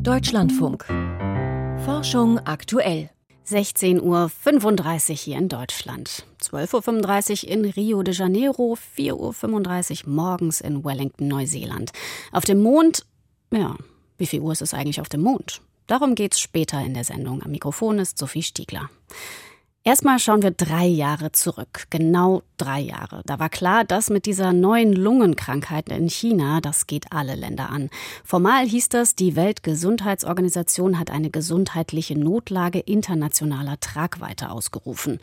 Deutschlandfunk. Forschung aktuell. 16.35 Uhr hier in Deutschland, 12.35 Uhr in Rio de Janeiro, 4.35 Uhr morgens in Wellington, Neuseeland. Auf dem Mond, ja, wie viel Uhr ist es eigentlich auf dem Mond? Darum geht's später in der Sendung. Am Mikrofon ist Sophie Stiegler. Erstmal schauen wir drei Jahre zurück, genau drei Jahre. Da war klar, dass mit dieser neuen Lungenkrankheit in China, das geht alle Länder an. Formal hieß das, die Weltgesundheitsorganisation hat eine gesundheitliche Notlage internationaler Tragweite ausgerufen.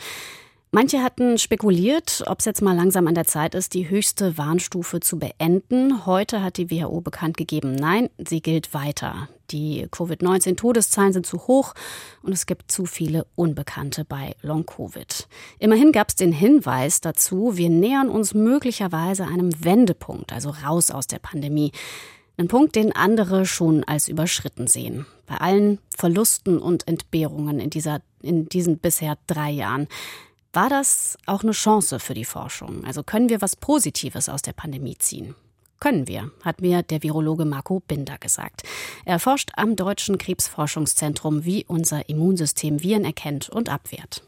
Manche hatten spekuliert, ob es jetzt mal langsam an der Zeit ist, die höchste Warnstufe zu beenden. Heute hat die WHO bekannt gegeben, nein, sie gilt weiter. Die Covid-19-Todeszahlen sind zu hoch und es gibt zu viele Unbekannte bei Long-Covid. Immerhin gab es den Hinweis dazu, wir nähern uns möglicherweise einem Wendepunkt, also raus aus der Pandemie. Ein Punkt, den andere schon als überschritten sehen. Bei allen Verlusten und Entbehrungen in, dieser, in diesen bisher drei Jahren. War das auch eine Chance für die Forschung? Also können wir was Positives aus der Pandemie ziehen? Können wir, hat mir der Virologe Marco Binder gesagt. Er forscht am Deutschen Krebsforschungszentrum, wie unser Immunsystem Viren erkennt und abwehrt.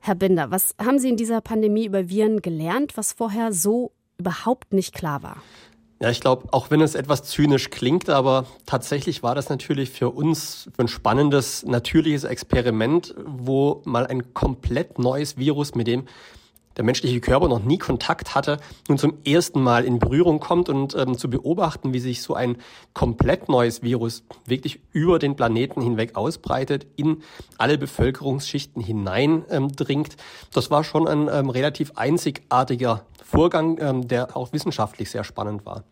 Herr Binder, was haben Sie in dieser Pandemie über Viren gelernt, was vorher so überhaupt nicht klar war? Ja, ich glaube, auch wenn es etwas zynisch klingt, aber tatsächlich war das natürlich für uns ein spannendes, natürliches Experiment, wo mal ein komplett neues Virus, mit dem der menschliche Körper noch nie Kontakt hatte, nun zum ersten Mal in Berührung kommt und ähm, zu beobachten, wie sich so ein komplett neues Virus wirklich über den Planeten hinweg ausbreitet, in alle Bevölkerungsschichten hineindringt. Ähm, das war schon ein ähm, relativ einzigartiger Vorgang, ähm, der auch wissenschaftlich sehr spannend war.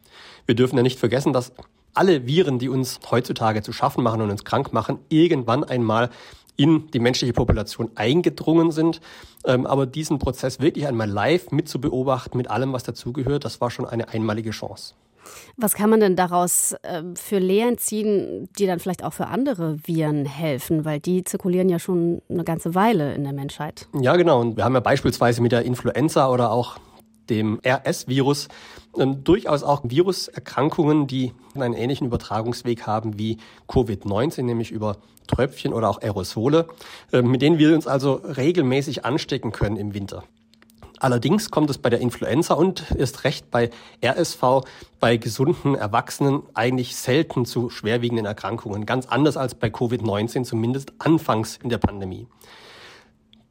Wir dürfen ja nicht vergessen, dass alle Viren, die uns heutzutage zu schaffen machen und uns krank machen, irgendwann einmal in die menschliche Population eingedrungen sind. Ähm, aber diesen Prozess wirklich einmal live mitzubeobachten, mit allem, was dazugehört, das war schon eine einmalige Chance. Was kann man denn daraus äh, für Lehren ziehen, die dann vielleicht auch für andere Viren helfen? Weil die zirkulieren ja schon eine ganze Weile in der Menschheit. Ja, genau. Und wir haben ja beispielsweise mit der Influenza oder auch dem RS-Virus ähm, durchaus auch Viruserkrankungen, die einen ähnlichen Übertragungsweg haben wie Covid-19, nämlich über Tröpfchen oder auch Aerosole, äh, mit denen wir uns also regelmäßig anstecken können im Winter. Allerdings kommt es bei der Influenza und ist recht bei RSV bei gesunden Erwachsenen eigentlich selten zu schwerwiegenden Erkrankungen. Ganz anders als bei Covid-19, zumindest anfangs in der Pandemie.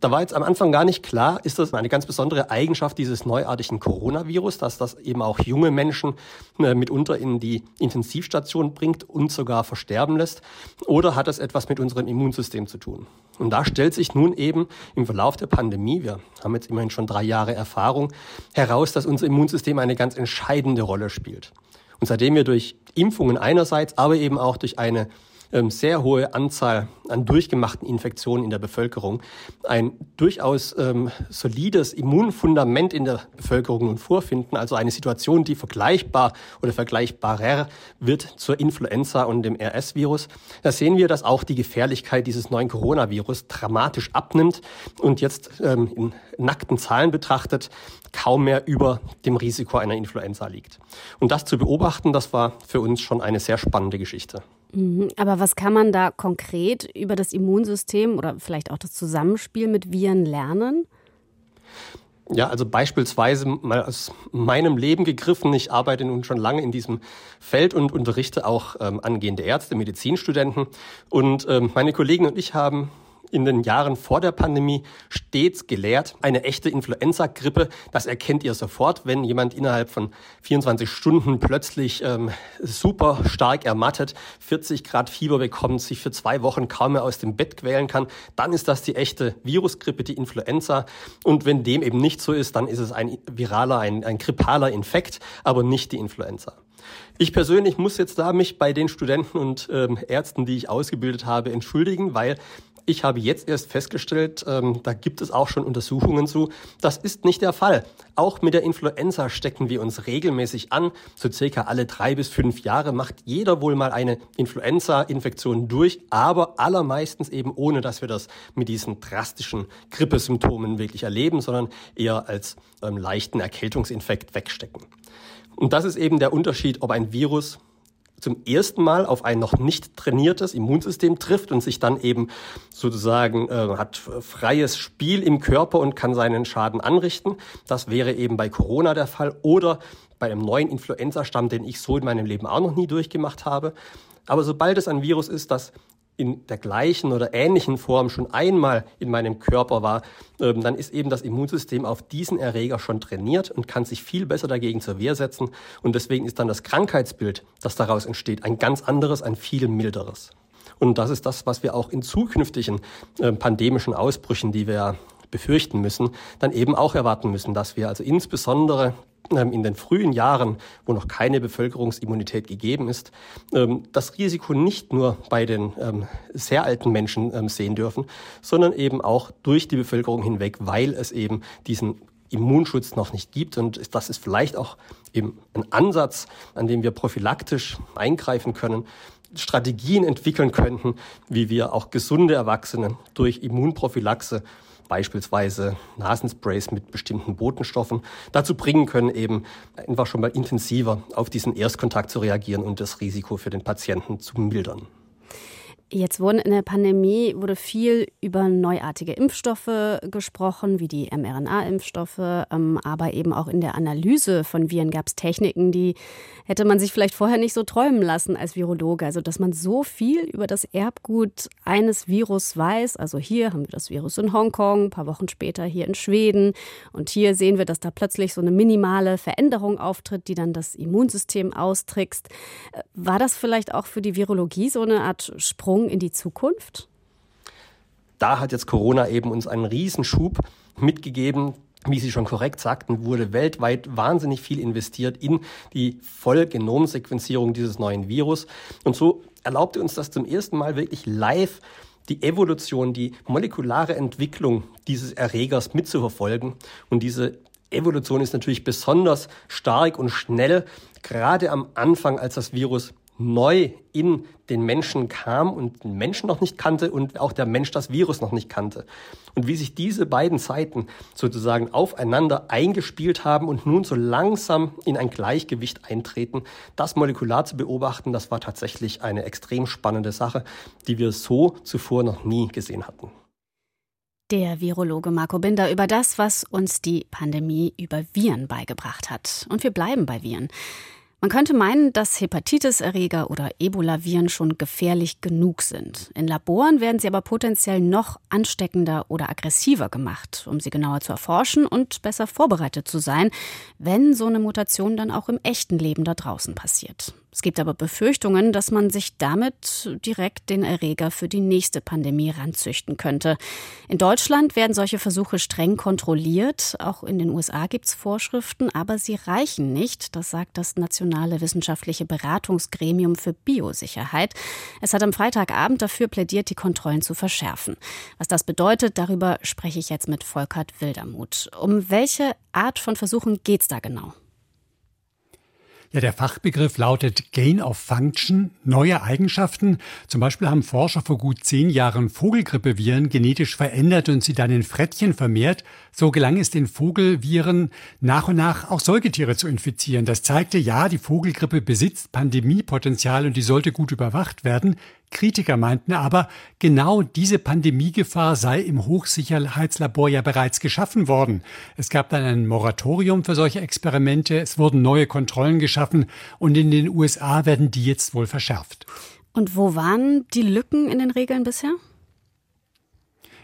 Da war jetzt am Anfang gar nicht klar, ist das eine ganz besondere Eigenschaft dieses neuartigen Coronavirus, dass das eben auch junge Menschen äh, mitunter in die Intensivstation bringt und sogar versterben lässt? Oder hat das etwas mit unserem Immunsystem zu tun? Und da stellt sich nun eben im Verlauf der Pandemie, wir haben jetzt immerhin schon drei Jahre Erfahrung, heraus, dass unser Immunsystem eine ganz entscheidende Rolle spielt. Und seitdem wir durch Impfungen einerseits, aber eben auch durch eine sehr hohe Anzahl an durchgemachten Infektionen in der Bevölkerung, ein durchaus ähm, solides Immunfundament in der Bevölkerung nun vorfinden, also eine Situation, die vergleichbar oder vergleichbarer wird zur Influenza und dem RS-Virus. Da sehen wir, dass auch die Gefährlichkeit dieses neuen Coronavirus dramatisch abnimmt und jetzt ähm, in nackten Zahlen betrachtet kaum mehr über dem Risiko einer Influenza liegt. Und das zu beobachten, das war für uns schon eine sehr spannende Geschichte. Mhm. Aber was kann man da konkret über das Immunsystem oder vielleicht auch das Zusammenspiel mit Viren lernen? Ja, also beispielsweise mal aus meinem Leben gegriffen. Ich arbeite nun schon lange in diesem Feld und unterrichte auch ähm, angehende Ärzte, Medizinstudenten. Und ähm, meine Kollegen und ich haben in den Jahren vor der Pandemie stets gelehrt. Eine echte Influenza-Grippe, das erkennt ihr sofort, wenn jemand innerhalb von 24 Stunden plötzlich ähm, super stark ermattet, 40 Grad Fieber bekommt, sich für zwei Wochen kaum mehr aus dem Bett quälen kann, dann ist das die echte Virusgrippe, die Influenza. Und wenn dem eben nicht so ist, dann ist es ein viraler, ein, ein grippaler Infekt, aber nicht die Influenza. Ich persönlich muss jetzt da mich bei den Studenten und ähm, Ärzten, die ich ausgebildet habe, entschuldigen, weil ich habe jetzt erst festgestellt, ähm, da gibt es auch schon Untersuchungen zu, das ist nicht der Fall. Auch mit der Influenza stecken wir uns regelmäßig an. So circa alle drei bis fünf Jahre macht jeder wohl mal eine Influenza-Infektion durch, aber allermeistens eben ohne, dass wir das mit diesen drastischen Grippesymptomen wirklich erleben, sondern eher als ähm, leichten Erkältungsinfekt wegstecken. Und das ist eben der Unterschied, ob ein Virus zum ersten Mal auf ein noch nicht trainiertes Immunsystem trifft und sich dann eben sozusagen äh, hat freies Spiel im Körper und kann seinen Schaden anrichten. Das wäre eben bei Corona der Fall oder bei einem neuen Influenza-Stamm, den ich so in meinem Leben auch noch nie durchgemacht habe. Aber sobald es ein Virus ist, das in der gleichen oder ähnlichen Form schon einmal in meinem Körper war, ähm, dann ist eben das Immunsystem auf diesen Erreger schon trainiert und kann sich viel besser dagegen zur Wehr setzen. Und deswegen ist dann das Krankheitsbild, das daraus entsteht, ein ganz anderes, ein viel milderes. Und das ist das, was wir auch in zukünftigen äh, pandemischen Ausbrüchen, die wir befürchten müssen, dann eben auch erwarten müssen, dass wir also insbesondere ähm, in den frühen Jahren, wo noch keine Bevölkerungsimmunität gegeben ist, ähm, das Risiko nicht nur bei den ähm, sehr alten Menschen sehen dürfen, sondern eben auch durch die Bevölkerung hinweg, weil es eben diesen Immunschutz noch nicht gibt. Und das ist vielleicht auch eben ein Ansatz, an dem wir prophylaktisch eingreifen können, Strategien entwickeln könnten, wie wir auch gesunde Erwachsene durch Immunprophylaxe beispielsweise Nasensprays mit bestimmten Botenstoffen dazu bringen können, eben einfach schon mal intensiver auf diesen Erstkontakt zu reagieren und das Risiko für den Patienten zu mildern. Jetzt wurden in der Pandemie wurde viel über neuartige Impfstoffe gesprochen, wie die mRNA-Impfstoffe, ähm, aber eben auch in der Analyse von Viren gab es Techniken, die hätte man sich vielleicht vorher nicht so träumen lassen als Virologe. Also dass man so viel über das Erbgut eines Virus weiß. Also hier haben wir das Virus in Hongkong, ein paar Wochen später hier in Schweden und hier sehen wir, dass da plötzlich so eine minimale Veränderung auftritt, die dann das Immunsystem austrickst. Äh, war das vielleicht auch für die Virologie so eine Art Sprung? Sprung in die Zukunft? Da hat jetzt Corona eben uns einen Riesenschub mitgegeben. Wie Sie schon korrekt sagten, wurde weltweit wahnsinnig viel investiert in die Vollgenomsequenzierung dieses neuen Virus. Und so erlaubte uns das zum ersten Mal wirklich live die Evolution, die molekulare Entwicklung dieses Erregers mitzuverfolgen. Und diese Evolution ist natürlich besonders stark und schnell, gerade am Anfang, als das Virus neu in den Menschen kam und den Menschen noch nicht kannte und auch der Mensch das Virus noch nicht kannte. Und wie sich diese beiden Seiten sozusagen aufeinander eingespielt haben und nun so langsam in ein Gleichgewicht eintreten, das molekular zu beobachten, das war tatsächlich eine extrem spannende Sache, die wir so zuvor noch nie gesehen hatten. Der Virologe Marco Binder über das, was uns die Pandemie über Viren beigebracht hat. Und wir bleiben bei Viren. Man könnte meinen, dass Hepatitis-Erreger oder Ebola-Viren schon gefährlich genug sind. In Laboren werden sie aber potenziell noch ansteckender oder aggressiver gemacht, um sie genauer zu erforschen und besser vorbereitet zu sein, wenn so eine Mutation dann auch im echten Leben da draußen passiert. Es gibt aber Befürchtungen, dass man sich damit direkt den Erreger für die nächste Pandemie ranzüchten könnte. In Deutschland werden solche Versuche streng kontrolliert. Auch in den USA gibt es Vorschriften, aber sie reichen nicht. Das sagt das Nationale Wissenschaftliche Beratungsgremium für Biosicherheit. Es hat am Freitagabend dafür plädiert, die Kontrollen zu verschärfen. Was das bedeutet, darüber spreche ich jetzt mit Volkert Wildermuth. Um welche Art von Versuchen geht es da genau? Ja, der Fachbegriff lautet Gain of Function, neue Eigenschaften. Zum Beispiel haben Forscher vor gut zehn Jahren Vogelgrippeviren genetisch verändert und sie dann in Frettchen vermehrt. So gelang es den Vogelviren nach und nach auch Säugetiere zu infizieren. Das zeigte, ja, die Vogelgrippe besitzt Pandemiepotenzial und die sollte gut überwacht werden. Kritiker meinten aber, genau diese Pandemiegefahr sei im Hochsicherheitslabor ja bereits geschaffen worden. Es gab dann ein Moratorium für solche Experimente, es wurden neue Kontrollen geschaffen und in den USA werden die jetzt wohl verschärft. Und wo waren die Lücken in den Regeln bisher?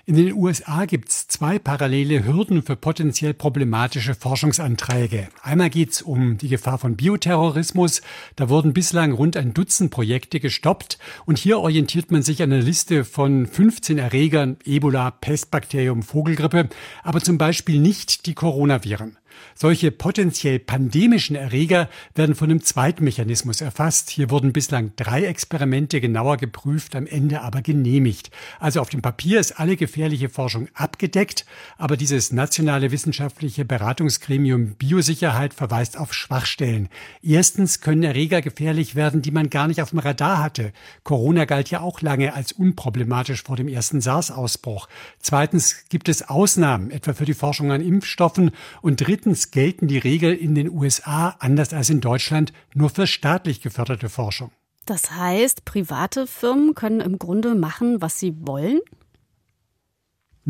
In den USA gibt es zwei parallele Hürden für potenziell problematische Forschungsanträge. Einmal geht es um die Gefahr von Bioterrorismus. Da wurden bislang rund ein Dutzend Projekte gestoppt. Und hier orientiert man sich an einer Liste von 15 Erregern, Ebola, Pestbakterium, Vogelgrippe, aber zum Beispiel nicht die Coronaviren. Solche potenziell pandemischen Erreger werden von einem Zweitmechanismus erfasst. Hier wurden bislang drei Experimente genauer geprüft, am Ende aber genehmigt. Also auf dem Papier ist alle gefährliche Forschung abgedeckt, aber dieses nationale wissenschaftliche Beratungsgremium Biosicherheit verweist auf Schwachstellen. Erstens können Erreger gefährlich werden, die man gar nicht auf dem Radar hatte. Corona galt ja auch lange als unproblematisch vor dem ersten SARS-Ausbruch. Zweitens gibt es Ausnahmen, etwa für die Forschung an Impfstoffen. Und drittens Drittens gelten die Regeln in den USA, anders als in Deutschland, nur für staatlich geförderte Forschung. Das heißt, private Firmen können im Grunde machen, was sie wollen?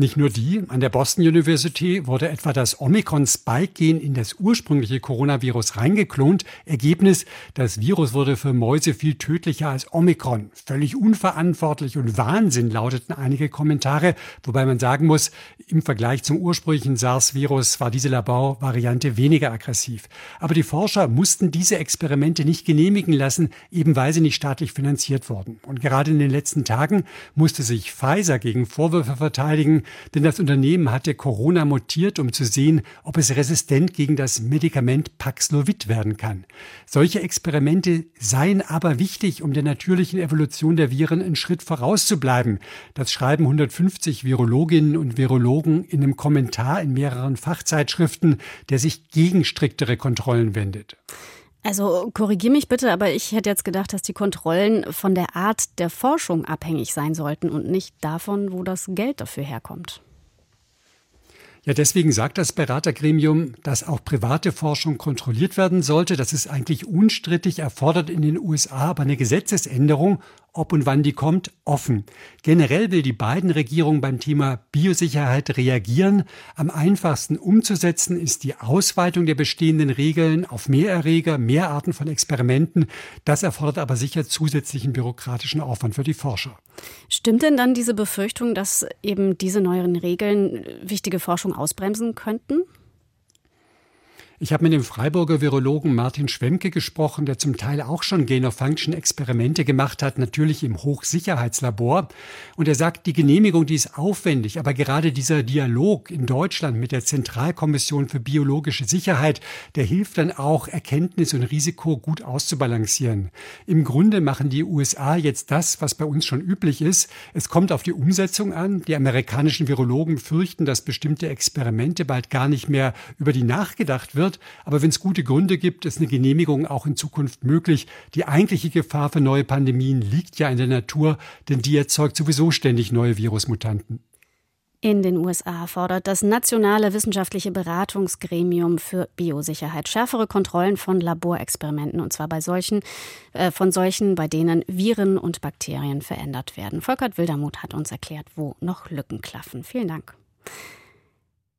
Nicht nur die, an der Boston University wurde etwa das Omikron-Spike-Gen in das ursprüngliche Coronavirus reingeklont. Ergebnis, das Virus wurde für Mäuse viel tödlicher als Omikron. Völlig unverantwortlich und Wahnsinn lauteten einige Kommentare, wobei man sagen muss, im Vergleich zum ursprünglichen SARS-Virus war diese Laborvariante weniger aggressiv. Aber die Forscher mussten diese Experimente nicht genehmigen lassen, eben weil sie nicht staatlich finanziert wurden. Und gerade in den letzten Tagen musste sich Pfizer gegen Vorwürfe verteidigen, denn das Unternehmen hatte Corona mutiert, um zu sehen, ob es resistent gegen das Medikament Paxlovid werden kann. Solche Experimente seien aber wichtig, um der natürlichen Evolution der Viren einen Schritt vorauszubleiben. Das schreiben 150 Virologinnen und Virologen in einem Kommentar in mehreren Fachzeitschriften, der sich gegen striktere Kontrollen wendet. Also korrigier mich bitte, aber ich hätte jetzt gedacht, dass die Kontrollen von der Art der Forschung abhängig sein sollten und nicht davon, wo das Geld dafür herkommt. Ja, deswegen sagt das Beratergremium, dass auch private Forschung kontrolliert werden sollte. Das ist eigentlich unstrittig, erfordert in den USA aber eine Gesetzesänderung ob und wann die kommt, offen. Generell will die beiden Regierung beim Thema Biosicherheit reagieren. Am einfachsten umzusetzen ist die Ausweitung der bestehenden Regeln auf mehr Erreger, mehr Arten von Experimenten. Das erfordert aber sicher zusätzlichen bürokratischen Aufwand für die Forscher. Stimmt denn dann diese Befürchtung, dass eben diese neuen Regeln wichtige Forschung ausbremsen könnten? Ich habe mit dem Freiburger Virologen Martin Schwemke gesprochen, der zum Teil auch schon Gain-of-Function-Experimente gemacht hat, natürlich im Hochsicherheitslabor. Und er sagt, die Genehmigung, die ist aufwendig, aber gerade dieser Dialog in Deutschland mit der Zentralkommission für biologische Sicherheit, der hilft dann auch, Erkenntnis und Risiko gut auszubalancieren. Im Grunde machen die USA jetzt das, was bei uns schon üblich ist. Es kommt auf die Umsetzung an. Die amerikanischen Virologen fürchten, dass bestimmte Experimente bald gar nicht mehr über die nachgedacht wird wird. Aber wenn es gute Gründe gibt, ist eine Genehmigung auch in Zukunft möglich. Die eigentliche Gefahr für neue Pandemien liegt ja in der Natur, denn die erzeugt sowieso ständig neue Virusmutanten. In den USA fordert das Nationale Wissenschaftliche Beratungsgremium für Biosicherheit schärfere Kontrollen von Laborexperimenten, und zwar bei solchen, äh, von solchen, bei denen Viren und Bakterien verändert werden. Volkert Wildermuth hat uns erklärt, wo noch Lücken klaffen. Vielen Dank.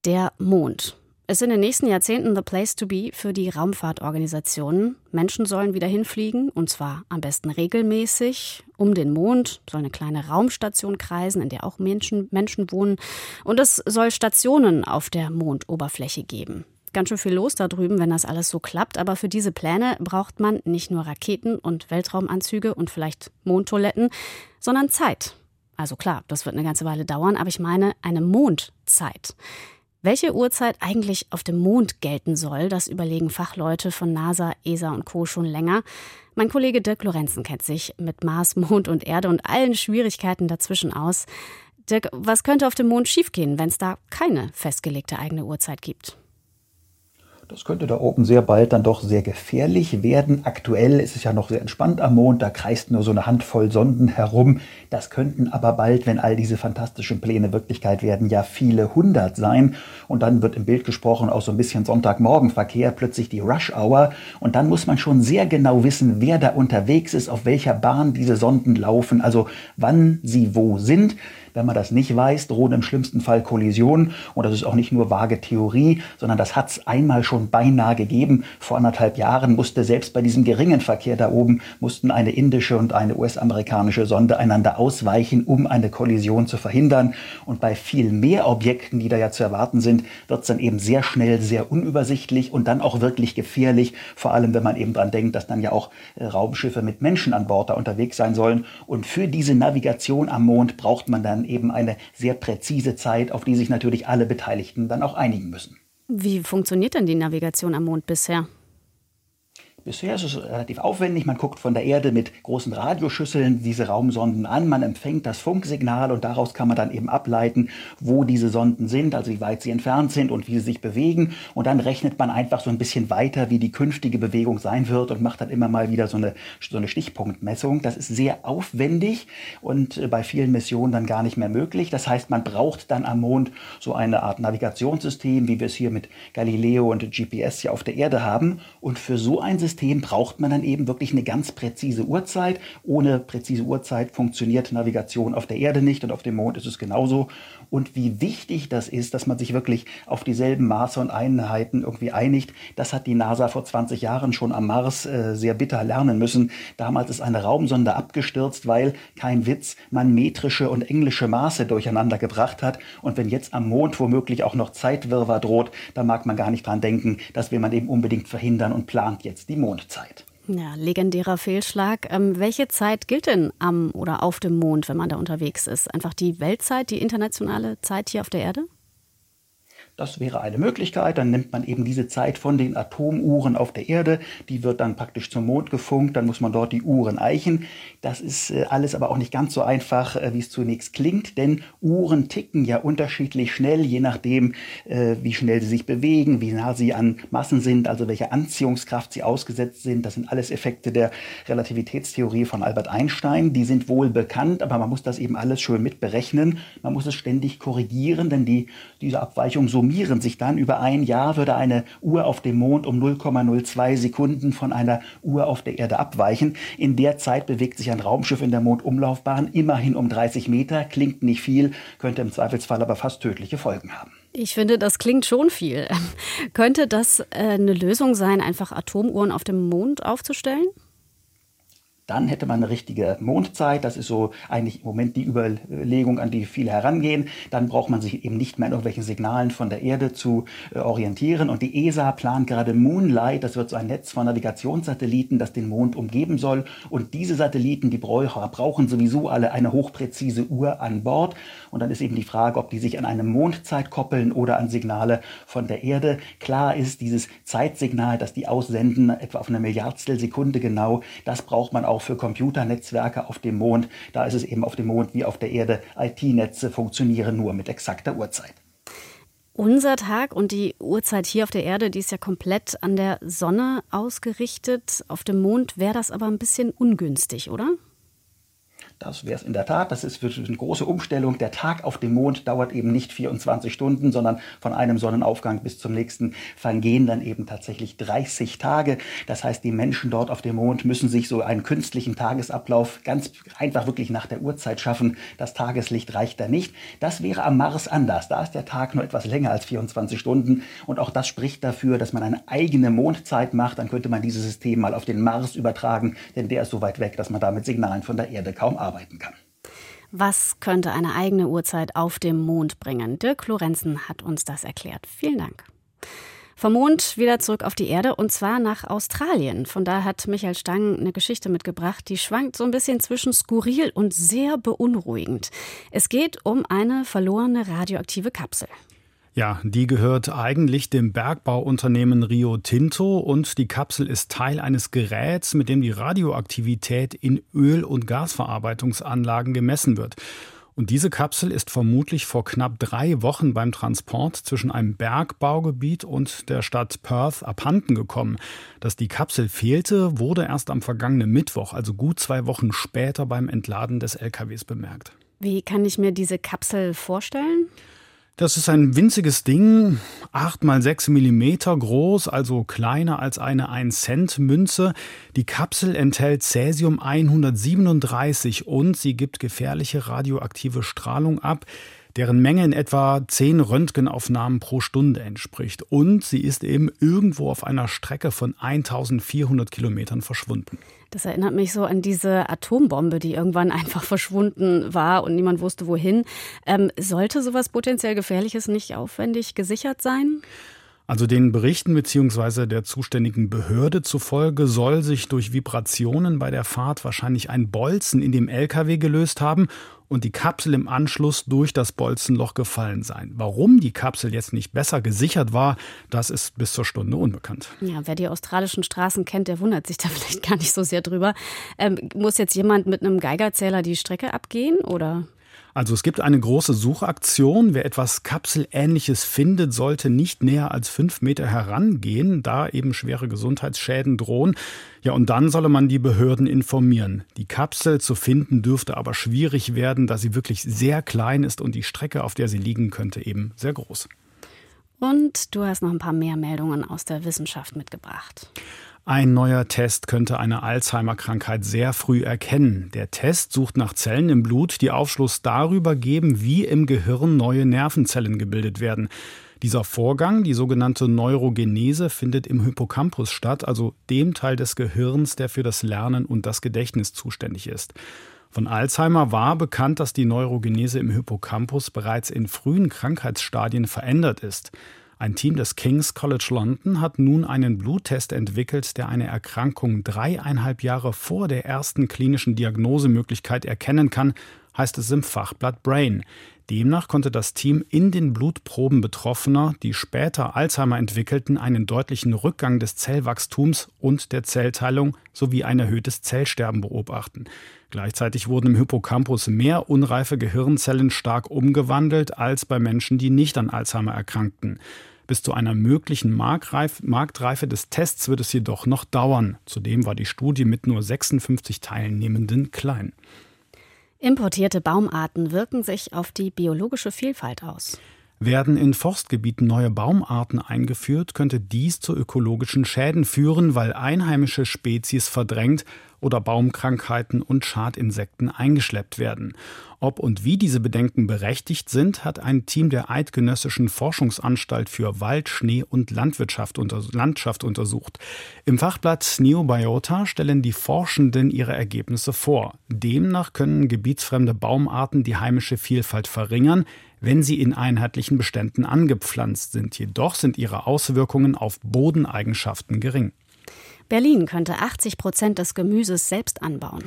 Der Mond ist in den nächsten Jahrzehnten the place to be für die Raumfahrtorganisationen. Menschen sollen wieder hinfliegen, und zwar am besten regelmäßig. Um den Mond soll eine kleine Raumstation kreisen, in der auch Menschen, Menschen wohnen. Und es soll Stationen auf der Mondoberfläche geben. Ganz schön viel los da drüben, wenn das alles so klappt. Aber für diese Pläne braucht man nicht nur Raketen und Weltraumanzüge und vielleicht Mondtoiletten, sondern Zeit. Also klar, das wird eine ganze Weile dauern, aber ich meine eine Mondzeit. Welche Uhrzeit eigentlich auf dem Mond gelten soll, das überlegen Fachleute von NASA, ESA und Co. schon länger. Mein Kollege Dirk Lorenzen kennt sich mit Mars, Mond und Erde und allen Schwierigkeiten dazwischen aus. Dirk, was könnte auf dem Mond schiefgehen, wenn es da keine festgelegte eigene Uhrzeit gibt? Das könnte da oben sehr bald dann doch sehr gefährlich werden. Aktuell ist es ja noch sehr entspannt am Mond, da kreist nur so eine Handvoll Sonden herum. Das könnten aber bald, wenn all diese fantastischen Pläne Wirklichkeit werden, ja viele hundert sein. Und dann wird im Bild gesprochen auch so ein bisschen Sonntagmorgenverkehr, plötzlich die Rush Hour. Und dann muss man schon sehr genau wissen, wer da unterwegs ist, auf welcher Bahn diese Sonden laufen, also wann sie wo sind. Wenn man das nicht weiß, drohen im schlimmsten Fall Kollisionen. Und das ist auch nicht nur vage Theorie, sondern das hat es einmal schon beinahe gegeben. Vor anderthalb Jahren musste selbst bei diesem geringen Verkehr da oben, mussten eine indische und eine US-amerikanische Sonde einander ausweichen, um eine Kollision zu verhindern. Und bei viel mehr Objekten, die da ja zu erwarten sind, wird es dann eben sehr schnell sehr unübersichtlich und dann auch wirklich gefährlich. Vor allem, wenn man eben dran denkt, dass dann ja auch äh, Raumschiffe mit Menschen an Bord da unterwegs sein sollen. Und für diese Navigation am Mond braucht man dann eben eine sehr präzise Zeit, auf die sich natürlich alle Beteiligten dann auch einigen müssen. Wie funktioniert denn die Navigation am Mond bisher? Bisher ist es relativ aufwendig. Man guckt von der Erde mit großen Radioschüsseln diese Raumsonden an. Man empfängt das Funksignal und daraus kann man dann eben ableiten, wo diese Sonden sind, also wie weit sie entfernt sind und wie sie sich bewegen. Und dann rechnet man einfach so ein bisschen weiter, wie die künftige Bewegung sein wird und macht dann immer mal wieder so eine, so eine Stichpunktmessung. Das ist sehr aufwendig und äh, bei vielen Missionen dann gar nicht mehr möglich. Das heißt, man braucht dann am Mond so eine Art Navigationssystem, wie wir es hier mit Galileo und GPS hier auf der Erde haben. Und für so ein System System braucht man dann eben wirklich eine ganz präzise Uhrzeit. Ohne präzise Uhrzeit funktioniert Navigation auf der Erde nicht und auf dem Mond ist es genauso. Und wie wichtig das ist, dass man sich wirklich auf dieselben Maße und Einheiten irgendwie einigt, das hat die NASA vor 20 Jahren schon am Mars äh, sehr bitter lernen müssen. Damals ist eine Raumsonde abgestürzt, weil, kein Witz, man metrische und englische Maße durcheinander gebracht hat. Und wenn jetzt am Mond womöglich auch noch Zeitwirrwarr droht, da mag man gar nicht dran denken. Das will man eben unbedingt verhindern und plant jetzt die Mondzeit. Ja, legendärer Fehlschlag. Ähm, welche Zeit gilt denn am oder auf dem Mond, wenn man da unterwegs ist? Einfach die Weltzeit, die internationale Zeit hier auf der Erde? Das wäre eine Möglichkeit. Dann nimmt man eben diese Zeit von den Atomuhren auf der Erde. Die wird dann praktisch zum Mond gefunkt. Dann muss man dort die Uhren eichen. Das ist äh, alles aber auch nicht ganz so einfach, äh, wie es zunächst klingt, denn Uhren ticken ja unterschiedlich schnell, je nachdem, äh, wie schnell sie sich bewegen, wie nah sie an Massen sind, also welche Anziehungskraft sie ausgesetzt sind. Das sind alles Effekte der Relativitätstheorie von Albert Einstein. Die sind wohl bekannt, aber man muss das eben alles schön mitberechnen. Man muss es ständig korrigieren, denn die, diese Abweichung so summieren sich dann. Über ein Jahr würde eine Uhr auf dem Mond um 0,02 Sekunden von einer Uhr auf der Erde abweichen. In der Zeit bewegt sich ein Raumschiff in der Mondumlaufbahn immerhin um 30 Meter. Klingt nicht viel, könnte im Zweifelsfall aber fast tödliche Folgen haben. Ich finde, das klingt schon viel. Könnte das äh, eine Lösung sein, einfach Atomuhren auf dem Mond aufzustellen? Dann hätte man eine richtige Mondzeit. Das ist so eigentlich im Moment die Überlegung, an die viele herangehen. Dann braucht man sich eben nicht mehr an irgendwelchen Signalen von der Erde zu äh, orientieren. Und die ESA plant gerade Moonlight. Das wird so ein Netz von Navigationssatelliten, das den Mond umgeben soll. Und diese Satelliten, die brauchen sowieso alle eine hochpräzise Uhr an Bord. Und dann ist eben die Frage, ob die sich an eine Mondzeit koppeln oder an Signale von der Erde. Klar ist, dieses Zeitsignal, das die aussenden, etwa auf eine Milliardstel Sekunde genau, das braucht man auch auch für Computernetzwerke auf dem Mond. Da ist es eben auf dem Mond wie auf der Erde. IT-Netze funktionieren nur mit exakter Uhrzeit. Unser Tag und die Uhrzeit hier auf der Erde, die ist ja komplett an der Sonne ausgerichtet. Auf dem Mond wäre das aber ein bisschen ungünstig, oder? Das wäre es in der Tat. Das ist eine große Umstellung. Der Tag auf dem Mond dauert eben nicht 24 Stunden, sondern von einem Sonnenaufgang bis zum nächsten vergehen dann eben tatsächlich 30 Tage. Das heißt, die Menschen dort auf dem Mond müssen sich so einen künstlichen Tagesablauf ganz einfach wirklich nach der Uhrzeit schaffen. Das Tageslicht reicht da nicht. Das wäre am Mars anders. Da ist der Tag nur etwas länger als 24 Stunden. Und auch das spricht dafür, dass man eine eigene Mondzeit macht. Dann könnte man dieses System mal auf den Mars übertragen, denn der ist so weit weg, dass man da mit Signalen von der Erde kaum arbeitet arbeiten kann. Was könnte eine eigene Uhrzeit auf dem Mond bringen? Dirk Lorenzen hat uns das erklärt. Vielen Dank. Vom Mond wieder zurück auf die Erde und zwar nach Australien. Von da hat Michael Stang eine Geschichte mitgebracht, die schwankt so ein bisschen zwischen skurril und sehr beunruhigend. Es geht um eine verlorene radioaktive Kapsel. Ja, die gehört eigentlich dem Bergbauunternehmen Rio Tinto und die Kapsel ist Teil eines Geräts, mit dem die Radioaktivität in Öl- und Gasverarbeitungsanlagen gemessen wird. Und diese Kapsel ist vermutlich vor knapp drei Wochen beim Transport zwischen einem Bergbaugebiet und der Stadt Perth abhanden gekommen. Dass die Kapsel fehlte, wurde erst am vergangenen Mittwoch, also gut zwei Wochen später beim Entladen des LKWs bemerkt. Wie kann ich mir diese Kapsel vorstellen? Das ist ein winziges Ding, 8 mal 6 Millimeter groß, also kleiner als eine 1 Cent Münze. Die Kapsel enthält Cäsium 137 und sie gibt gefährliche radioaktive Strahlung ab deren Menge in etwa 10 Röntgenaufnahmen pro Stunde entspricht. Und sie ist eben irgendwo auf einer Strecke von 1400 Kilometern verschwunden. Das erinnert mich so an diese Atombombe, die irgendwann einfach verschwunden war und niemand wusste wohin. Ähm, sollte sowas potenziell Gefährliches nicht aufwendig gesichert sein? Also den Berichten bzw. der zuständigen Behörde zufolge soll sich durch Vibrationen bei der Fahrt wahrscheinlich ein Bolzen in dem LKW gelöst haben und die Kapsel im Anschluss durch das Bolzenloch gefallen sein. Warum die Kapsel jetzt nicht besser gesichert war, das ist bis zur Stunde unbekannt. Ja, wer die australischen Straßen kennt, der wundert sich da vielleicht gar nicht so sehr drüber. Ähm, muss jetzt jemand mit einem Geigerzähler die Strecke abgehen oder? Also es gibt eine große Suchaktion. Wer etwas Kapselähnliches findet, sollte nicht näher als fünf Meter herangehen, da eben schwere Gesundheitsschäden drohen. Ja, und dann solle man die Behörden informieren. Die Kapsel zu finden dürfte aber schwierig werden, da sie wirklich sehr klein ist und die Strecke, auf der sie liegen könnte, eben sehr groß. Und du hast noch ein paar mehr Meldungen aus der Wissenschaft mitgebracht. Ein neuer Test könnte eine Alzheimer-Krankheit sehr früh erkennen. Der Test sucht nach Zellen im Blut, die Aufschluss darüber geben, wie im Gehirn neue Nervenzellen gebildet werden. Dieser Vorgang, die sogenannte Neurogenese, findet im Hippocampus statt, also dem Teil des Gehirns, der für das Lernen und das Gedächtnis zuständig ist. Von Alzheimer war bekannt, dass die Neurogenese im Hippocampus bereits in frühen Krankheitsstadien verändert ist. Ein Team des King's College London hat nun einen Bluttest entwickelt, der eine Erkrankung dreieinhalb Jahre vor der ersten klinischen Diagnosemöglichkeit erkennen kann, heißt es im Fachblatt Brain. Demnach konnte das Team in den Blutproben Betroffener, die später Alzheimer entwickelten, einen deutlichen Rückgang des Zellwachstums und der Zellteilung sowie ein erhöhtes Zellsterben beobachten. Gleichzeitig wurden im Hippocampus mehr unreife Gehirnzellen stark umgewandelt als bei Menschen, die nicht an Alzheimer erkrankten. Bis zu einer möglichen Marktreife des Tests wird es jedoch noch dauern. Zudem war die Studie mit nur 56 Teilnehmenden klein. Importierte Baumarten wirken sich auf die biologische Vielfalt aus. Werden in Forstgebieten neue Baumarten eingeführt, könnte dies zu ökologischen Schäden führen, weil einheimische Spezies verdrängt oder Baumkrankheiten und Schadinsekten eingeschleppt werden. Ob und wie diese Bedenken berechtigt sind, hat ein Team der Eidgenössischen Forschungsanstalt für Wald, Schnee und Landwirtschaft unter Landschaft untersucht. Im Fachblatt Neobiota stellen die Forschenden ihre Ergebnisse vor. Demnach können gebietsfremde Baumarten die heimische Vielfalt verringern, wenn sie in einheitlichen Beständen angepflanzt sind. Jedoch sind ihre Auswirkungen auf Bodeneigenschaften gering. Berlin könnte 80 Prozent des Gemüses selbst anbauen.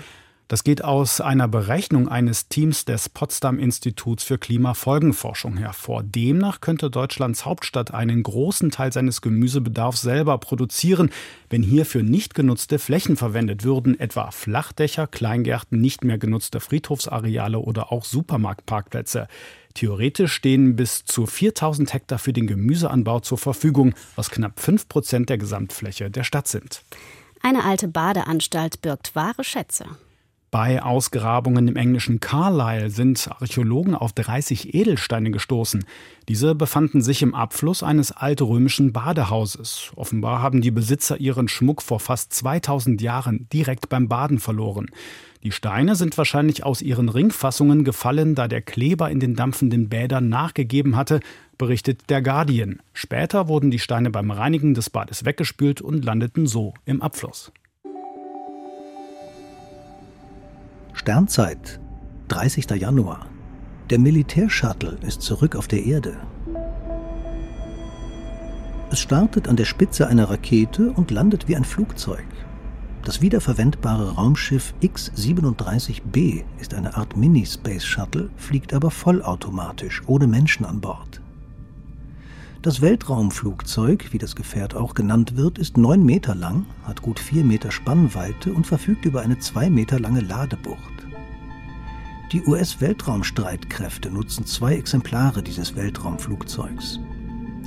Das geht aus einer Berechnung eines Teams des Potsdam Instituts für Klimafolgenforschung hervor. Demnach könnte Deutschlands Hauptstadt einen großen Teil seines Gemüsebedarfs selber produzieren, wenn hierfür nicht genutzte Flächen verwendet würden, etwa Flachdächer, Kleingärten, nicht mehr genutzte Friedhofsareale oder auch Supermarktparkplätze. Theoretisch stehen bis zu 4000 Hektar für den Gemüseanbau zur Verfügung, was knapp 5 Prozent der Gesamtfläche der Stadt sind. Eine alte Badeanstalt birgt wahre Schätze. Bei Ausgrabungen im englischen Carlisle sind Archäologen auf 30 Edelsteine gestoßen. Diese befanden sich im Abfluss eines altrömischen Badehauses. Offenbar haben die Besitzer ihren Schmuck vor fast 2000 Jahren direkt beim Baden verloren. Die Steine sind wahrscheinlich aus ihren Ringfassungen gefallen, da der Kleber in den dampfenden Bädern nachgegeben hatte, berichtet der Guardian. Später wurden die Steine beim Reinigen des Bades weggespült und landeten so im Abfluss. Sternzeit, 30. Januar. Der Militärshuttle ist zurück auf der Erde. Es startet an der Spitze einer Rakete und landet wie ein Flugzeug. Das wiederverwendbare Raumschiff X-37B ist eine Art Mini-Space Shuttle, fliegt aber vollautomatisch, ohne Menschen an Bord. Das Weltraumflugzeug, wie das Gefährt auch genannt wird, ist neun Meter lang, hat gut vier Meter Spannweite und verfügt über eine zwei Meter lange Ladebucht. Die US-Weltraumstreitkräfte nutzen zwei Exemplare dieses Weltraumflugzeugs.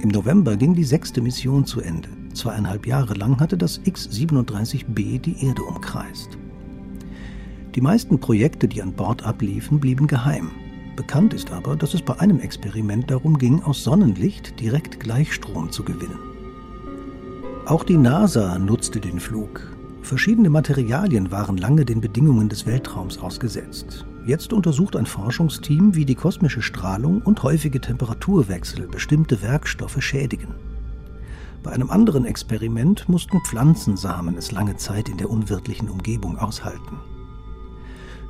Im November ging die sechste Mission zu Ende. Zweieinhalb Jahre lang hatte das X-37B die Erde umkreist. Die meisten Projekte, die an Bord abliefen, blieben geheim. Bekannt ist aber, dass es bei einem Experiment darum ging, aus Sonnenlicht direkt Gleichstrom zu gewinnen. Auch die NASA nutzte den Flug. Verschiedene Materialien waren lange den Bedingungen des Weltraums ausgesetzt. Jetzt untersucht ein Forschungsteam, wie die kosmische Strahlung und häufige Temperaturwechsel bestimmte Werkstoffe schädigen. Bei einem anderen Experiment mussten Pflanzensamen es lange Zeit in der unwirtlichen Umgebung aushalten.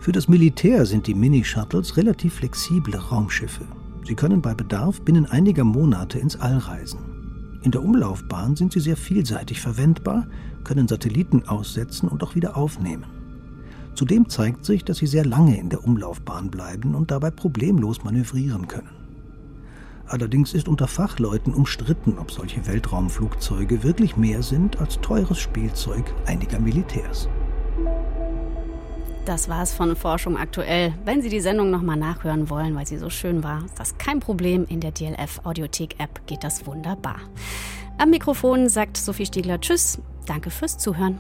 Für das Militär sind die Mini-Shuttles relativ flexible Raumschiffe. Sie können bei Bedarf binnen einiger Monate ins All reisen. In der Umlaufbahn sind sie sehr vielseitig verwendbar, können Satelliten aussetzen und auch wieder aufnehmen. Zudem zeigt sich, dass sie sehr lange in der Umlaufbahn bleiben und dabei problemlos manövrieren können. Allerdings ist unter Fachleuten umstritten, ob solche Weltraumflugzeuge wirklich mehr sind als teures Spielzeug einiger Militärs. Das war es von Forschung aktuell. Wenn Sie die Sendung nochmal nachhören wollen, weil sie so schön war, ist das kein Problem. In der DLF Audiothek App geht das wunderbar. Am Mikrofon sagt Sophie Stiegler Tschüss. Danke fürs Zuhören.